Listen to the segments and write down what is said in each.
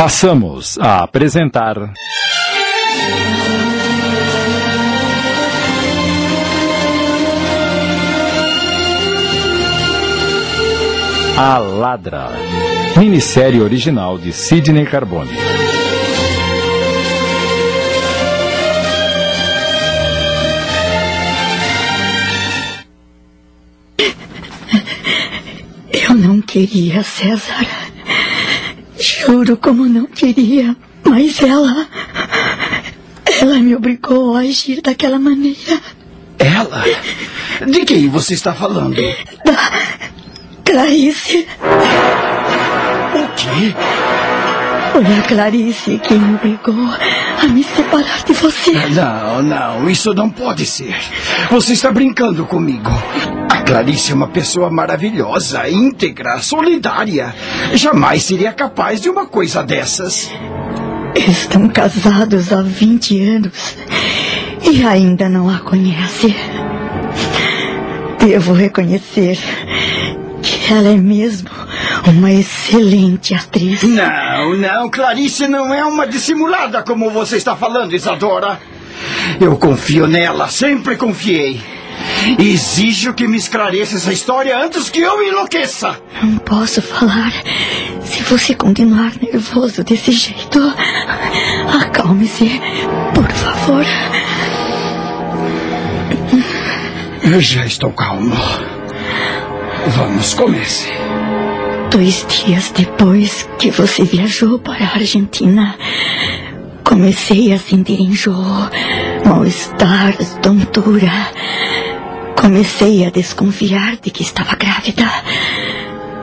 Passamos a apresentar. A Ladra, minissérie original de Sidney Carbone. Eu não queria, César. Juro como não queria. Mas ela. Ela me obrigou a agir daquela maneira. Ela? De quem você está falando? Da. Clarice. O quê? Foi a Clarice quem me obrigou a me separar de você. Não, não, isso não pode ser. Você está brincando comigo. Clarice é uma pessoa maravilhosa, íntegra, solidária. Jamais seria capaz de uma coisa dessas. Estão casados há 20 anos e ainda não a conhece. Devo reconhecer que ela é mesmo uma excelente atriz. Não, não, Clarice não é uma dissimulada como você está falando, Isadora. Eu confio nela, sempre confiei. Exijo que me esclareça essa história antes que eu enlouqueça. Não posso falar se você continuar nervoso desse jeito. Acalme-se, por favor. Eu já estou calmo. Vamos, comece. Dois dias depois que você viajou para a Argentina, comecei a sentir enjoo, mal-estar, tontura. Comecei a desconfiar de que estava grávida.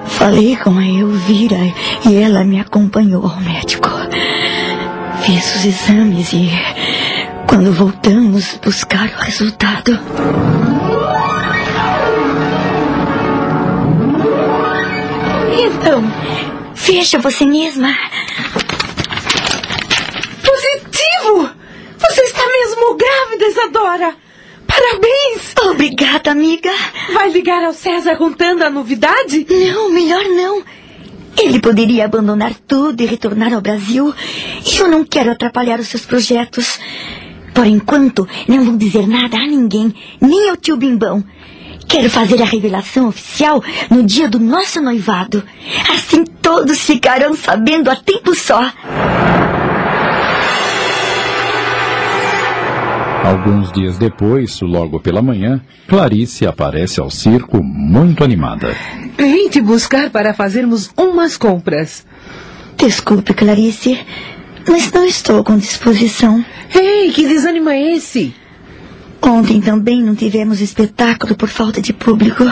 Falei com a Elvira e ela me acompanhou ao médico. Fiz os exames e, quando voltamos buscar o resultado. Então, veja você mesma. Positivo! Você está mesmo grávida, Isadora! Parabéns! Obrigada, amiga. Vai ligar ao César contando a novidade? Não, melhor não. Ele poderia abandonar tudo e retornar ao Brasil. E eu não quero atrapalhar os seus projetos. Por enquanto, não vou dizer nada a ninguém, nem ao tio Bimbão. Quero fazer a revelação oficial no dia do nosso noivado. Assim todos ficarão sabendo a tempo só. Alguns dias depois, logo pela manhã, Clarice aparece ao circo muito animada. Vim te buscar para fazermos umas compras. Desculpe, Clarice, mas não estou com disposição. Ei, que desânimo é esse? Ontem também não tivemos espetáculo por falta de público.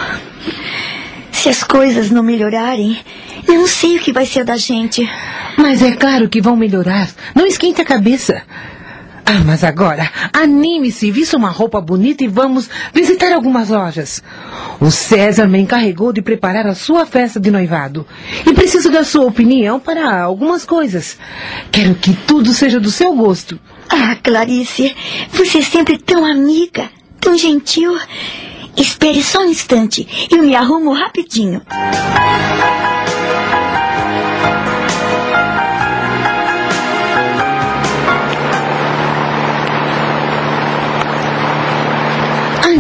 Se as coisas não melhorarem, não sei o que vai ser da gente. Mas é claro que vão melhorar. Não esquente a cabeça. Ah, mas agora, anime-se, vista uma roupa bonita e vamos visitar algumas lojas. O César me encarregou de preparar a sua festa de noivado. E preciso da sua opinião para algumas coisas. Quero que tudo seja do seu gosto. Ah, Clarice, você é sempre tão amiga, tão gentil. Espere só um instante, eu me arrumo rapidinho.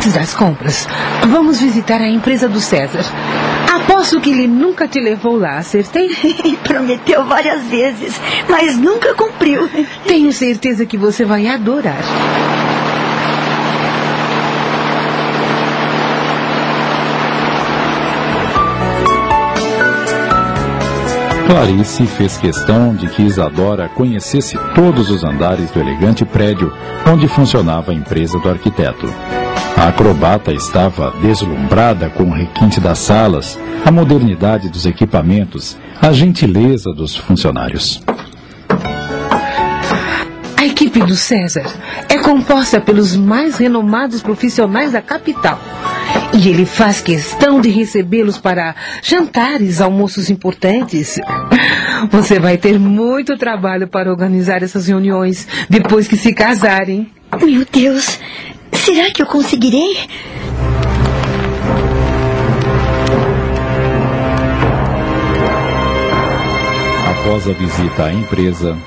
Antes das compras, vamos visitar a empresa do César. Aposto que ele nunca te levou lá, acertei? Prometeu várias vezes, mas nunca cumpriu. Tenho certeza que você vai adorar. Clarice fez questão de que Isadora conhecesse todos os andares do elegante prédio onde funcionava a empresa do arquiteto. A acrobata estava deslumbrada com o requinte das salas, a modernidade dos equipamentos, a gentileza dos funcionários. A equipe do César é composta pelos mais renomados profissionais da capital. E ele faz questão de recebê-los para jantares, almoços importantes. Você vai ter muito trabalho para organizar essas reuniões depois que se casarem. Meu Deus, será que eu conseguirei? Após a visita à empresa,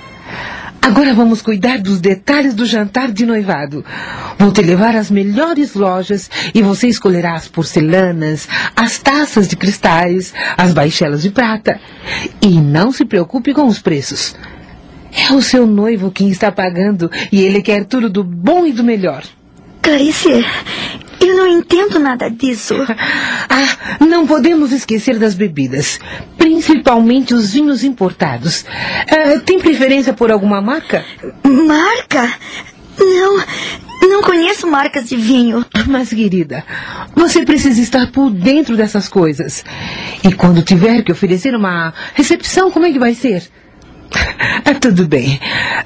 Agora vamos cuidar dos detalhes do jantar de noivado. Vou te levar às melhores lojas e você escolherá as porcelanas, as taças de cristais, as baixelas de prata. E não se preocupe com os preços. É o seu noivo quem está pagando e ele quer tudo do bom e do melhor. Clarice, eu não entendo nada disso. Ah, não podemos esquecer das bebidas, principalmente os vinhos importados. Ah, tem preferência por alguma marca? Marca? Não, não conheço marcas de vinho. Mas, querida, você precisa estar por dentro dessas coisas. E quando tiver que oferecer uma recepção, como é que vai ser? Tudo bem.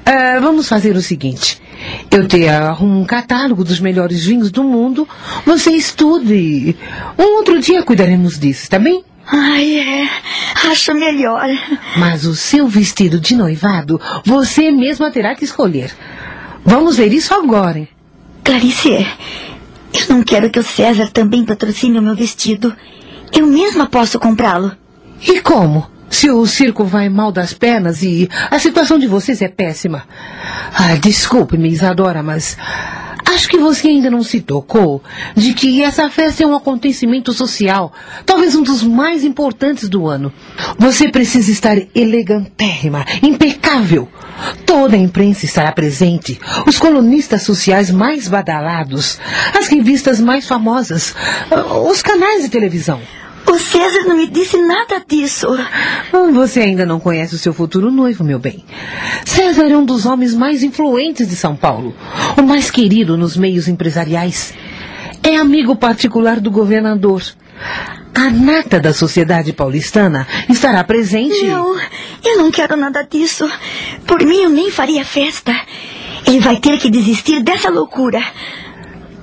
Ah, vamos fazer o seguinte. Eu te arrumo um catálogo dos melhores vinhos do mundo. Você estude. Um outro dia cuidaremos disso, tá bem? Ai, é. Acho melhor. Mas o seu vestido de noivado, você mesma terá que escolher. Vamos ver isso agora, hein? Clarice, eu não quero que o César também patrocine o meu vestido. Eu mesma posso comprá-lo. E como? Se o circo vai mal das pernas e a situação de vocês é péssima. Ah, desculpe-me, Isadora, mas acho que você ainda não se tocou de que essa festa é um acontecimento social, talvez um dos mais importantes do ano. Você precisa estar elegantérrima, impecável. Toda a imprensa estará presente, os colunistas sociais mais badalados, as revistas mais famosas, os canais de televisão. O César não me disse nada disso. Ah, Você ainda não conhece o seu futuro noivo, meu bem. César é um dos homens mais influentes de São Paulo, o mais querido nos meios empresariais. É amigo particular do governador. A nata da sociedade paulistana estará presente. Não, eu não quero nada disso. Por mim, eu nem faria festa. Ele vai ter que desistir dessa loucura.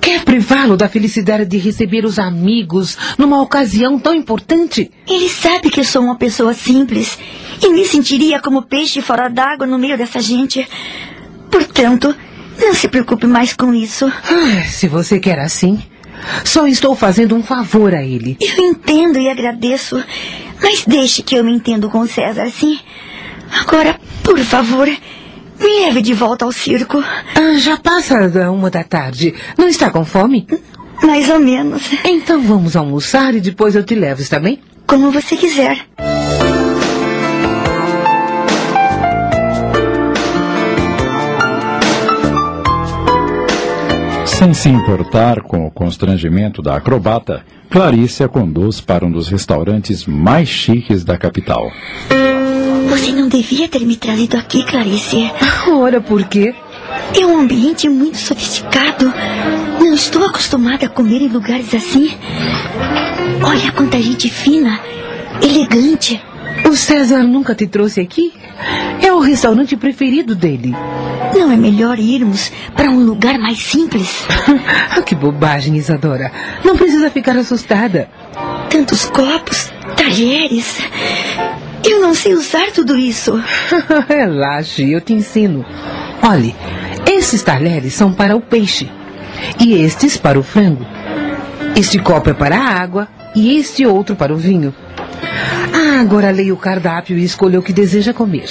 Quer privá-lo da felicidade de receber os amigos numa ocasião tão importante? Ele sabe que eu sou uma pessoa simples e me sentiria como peixe fora d'água no meio dessa gente. Portanto, não se preocupe mais com isso. Ah, se você quer assim, só estou fazendo um favor a ele. Eu entendo e agradeço, mas deixe que eu me entendo com César, sim. Agora, por favor, me leve de volta ao circo. Ah, já passa da uma da tarde. Não está com fome? Mais ou menos. Então vamos almoçar e depois eu te levo, está bem? Como você quiser. sem se importar com o constrangimento da acrobata, Clarice a conduz para um dos restaurantes mais chiques da capital. Você não devia ter me trazido aqui, Clarice. Ora, por quê? É um ambiente muito sofisticado. Não estou acostumada a comer em lugares assim. Olha quanta gente fina, elegante. O César nunca te trouxe aqui? É o restaurante preferido dele. Não é melhor irmos para um lugar mais simples? Ah, que bobagem, Isadora. Não precisa ficar assustada. Tantos copos, talheres. Eu não sei usar tudo isso. Relaxe, eu te ensino. Olhe, esses talheres são para o peixe e estes para o frango. Este copo é para a água e este outro para o vinho. Ah, agora leia o cardápio e escolha o que deseja comer.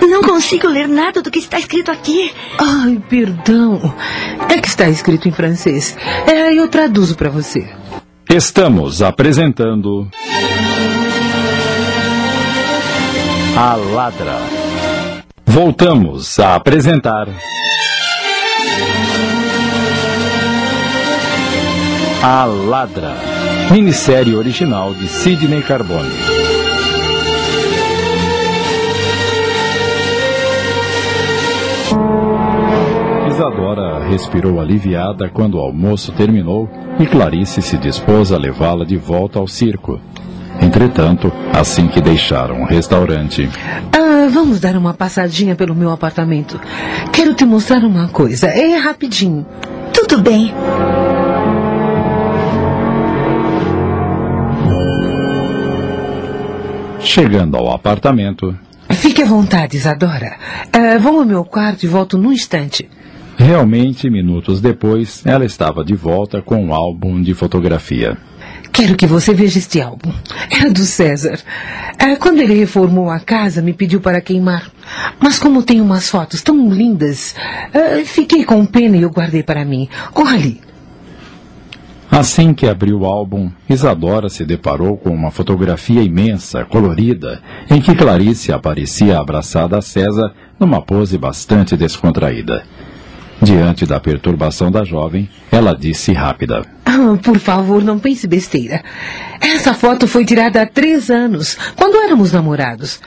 Não consigo ler nada do que está escrito aqui. Ai, perdão. É que está escrito em francês. É, eu traduzo para você. Estamos apresentando. A Ladra. Voltamos a apresentar. A Ladra. Minissérie original de Sidney Carbone. Isadora respirou aliviada quando o almoço terminou e Clarice se dispôs a levá-la de volta ao circo. Entretanto, assim que deixaram o restaurante, Ah, vamos dar uma passadinha pelo meu apartamento. Quero te mostrar uma coisa. É rapidinho. Tudo bem. chegando ao apartamento, Fique à vontade, Isadora. Ah, vou ao meu quarto e volto num instante. realmente minutos depois, ela estava de volta com um álbum de fotografia. Quero que você veja este álbum. Era do César. É, quando ele reformou a casa, me pediu para queimar. Mas como tem umas fotos tão lindas, é, fiquei com pena e eu guardei para mim. Olhe. Assim que abriu o álbum, Isadora se deparou com uma fotografia imensa, colorida, em que Clarice aparecia abraçada a César numa pose bastante descontraída. Diante da perturbação da jovem, ela disse rápida: ah, Por favor, não pense besteira. Essa foto foi tirada há três anos, quando éramos namorados.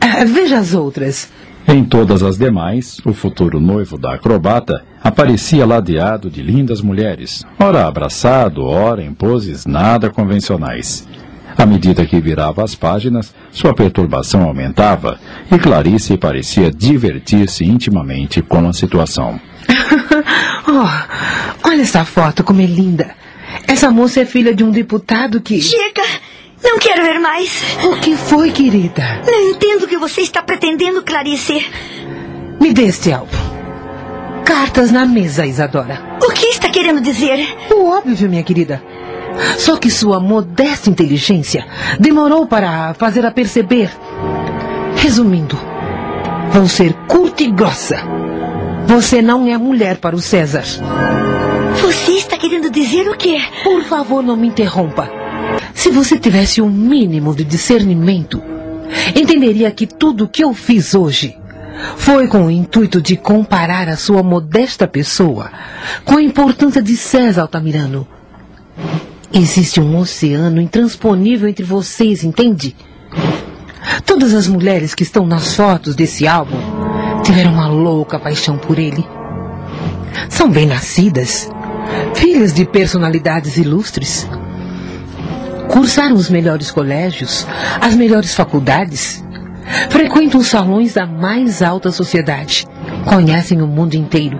Ah, veja as outras. Em todas as demais, o futuro noivo da acrobata aparecia ladeado de lindas mulheres, ora abraçado, ora em poses nada convencionais. À medida que virava as páginas, sua perturbação aumentava e Clarice parecia divertir-se intimamente com a situação. oh, olha essa foto, como é linda. Essa moça é filha de um deputado que. Chega! Não quero ver mais. O que foi, querida? Não entendo o que você está pretendendo, Clarice. Me dê este álbum. Cartas na mesa, Isadora. O que está querendo dizer? O óbvio, minha querida. Só que sua modesta inteligência demorou para fazê-la perceber. Resumindo, vou ser curta e grossa. Você não é mulher para o César. Você está querendo dizer o quê? Por favor, não me interrompa. Se você tivesse um mínimo de discernimento, entenderia que tudo o que eu fiz hoje foi com o intuito de comparar a sua modesta pessoa com a importância de César Altamirano. Existe um oceano intransponível entre vocês, entende? Todas as mulheres que estão nas fotos desse álbum tiveram uma louca paixão por ele. São bem-nascidas, filhas de personalidades ilustres. Cursaram os melhores colégios, as melhores faculdades, frequentam os salões da mais alta sociedade, conhecem o mundo inteiro.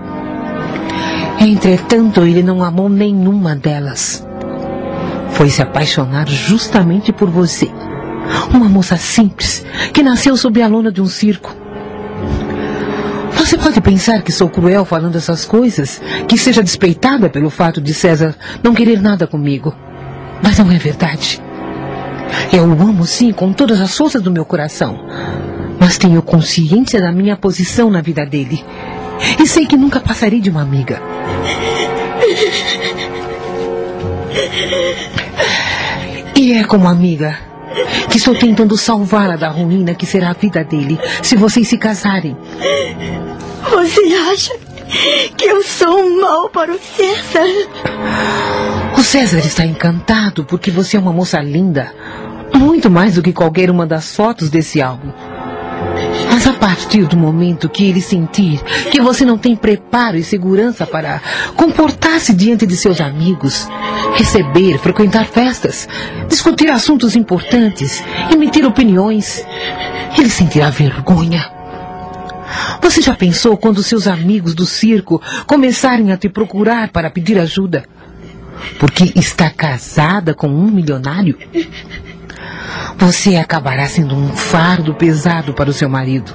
Entretanto, ele não amou nenhuma delas. Foi se apaixonar justamente por você. Uma moça simples, que nasceu sob a lona de um circo. Você pode pensar que sou cruel falando essas coisas, que seja despeitada pelo fato de César não querer nada comigo. Mas não é verdade. Eu o amo sim com todas as forças do meu coração. Mas tenho consciência da minha posição na vida dele. E sei que nunca passarei de uma amiga. E é como amiga que estou tentando salvá-la da ruína que será a vida dele se vocês se casarem. Você acha que eu sou um mal para o César? O César está encantado porque você é uma moça linda. Muito mais do que qualquer uma das fotos desse álbum. Mas a partir do momento que ele sentir que você não tem preparo e segurança para comportar-se diante de seus amigos, receber, frequentar festas, discutir assuntos importantes, emitir opiniões, ele sentirá vergonha você já pensou quando seus amigos do circo começarem a te procurar para pedir ajuda? Porque está casada com um milionário? Você acabará sendo um fardo pesado para o seu marido.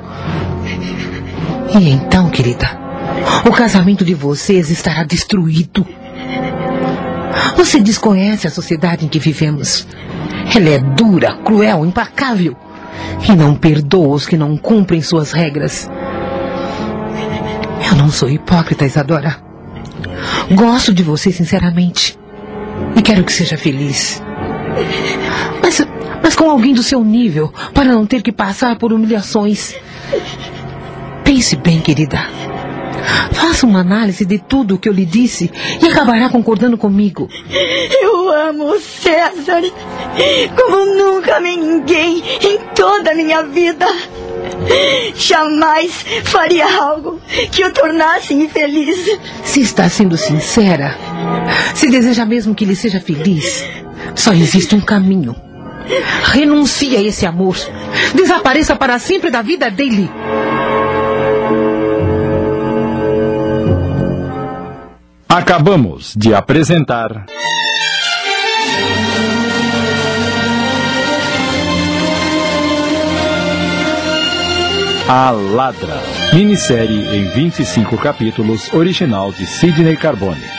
E então, querida, o casamento de vocês estará destruído. Você desconhece a sociedade em que vivemos. Ela é dura, cruel, implacável. E não perdoa os que não cumprem suas regras. Eu não sou hipócrita, Isadora. Gosto de você sinceramente. E quero que seja feliz. Mas, mas com alguém do seu nível, para não ter que passar por humilhações. Pense bem, querida. Faça uma análise de tudo o que eu lhe disse e acabará concordando comigo. Eu amo o César como nunca ninguém em toda a minha vida. Jamais faria algo que o tornasse infeliz. Se está sendo sincera, se deseja mesmo que ele seja feliz, só existe um caminho. Renuncie a esse amor. Desapareça para sempre da vida dele. Acabamos de apresentar. A Ladra. Minissérie em 25 capítulos, original de Sidney Carbone.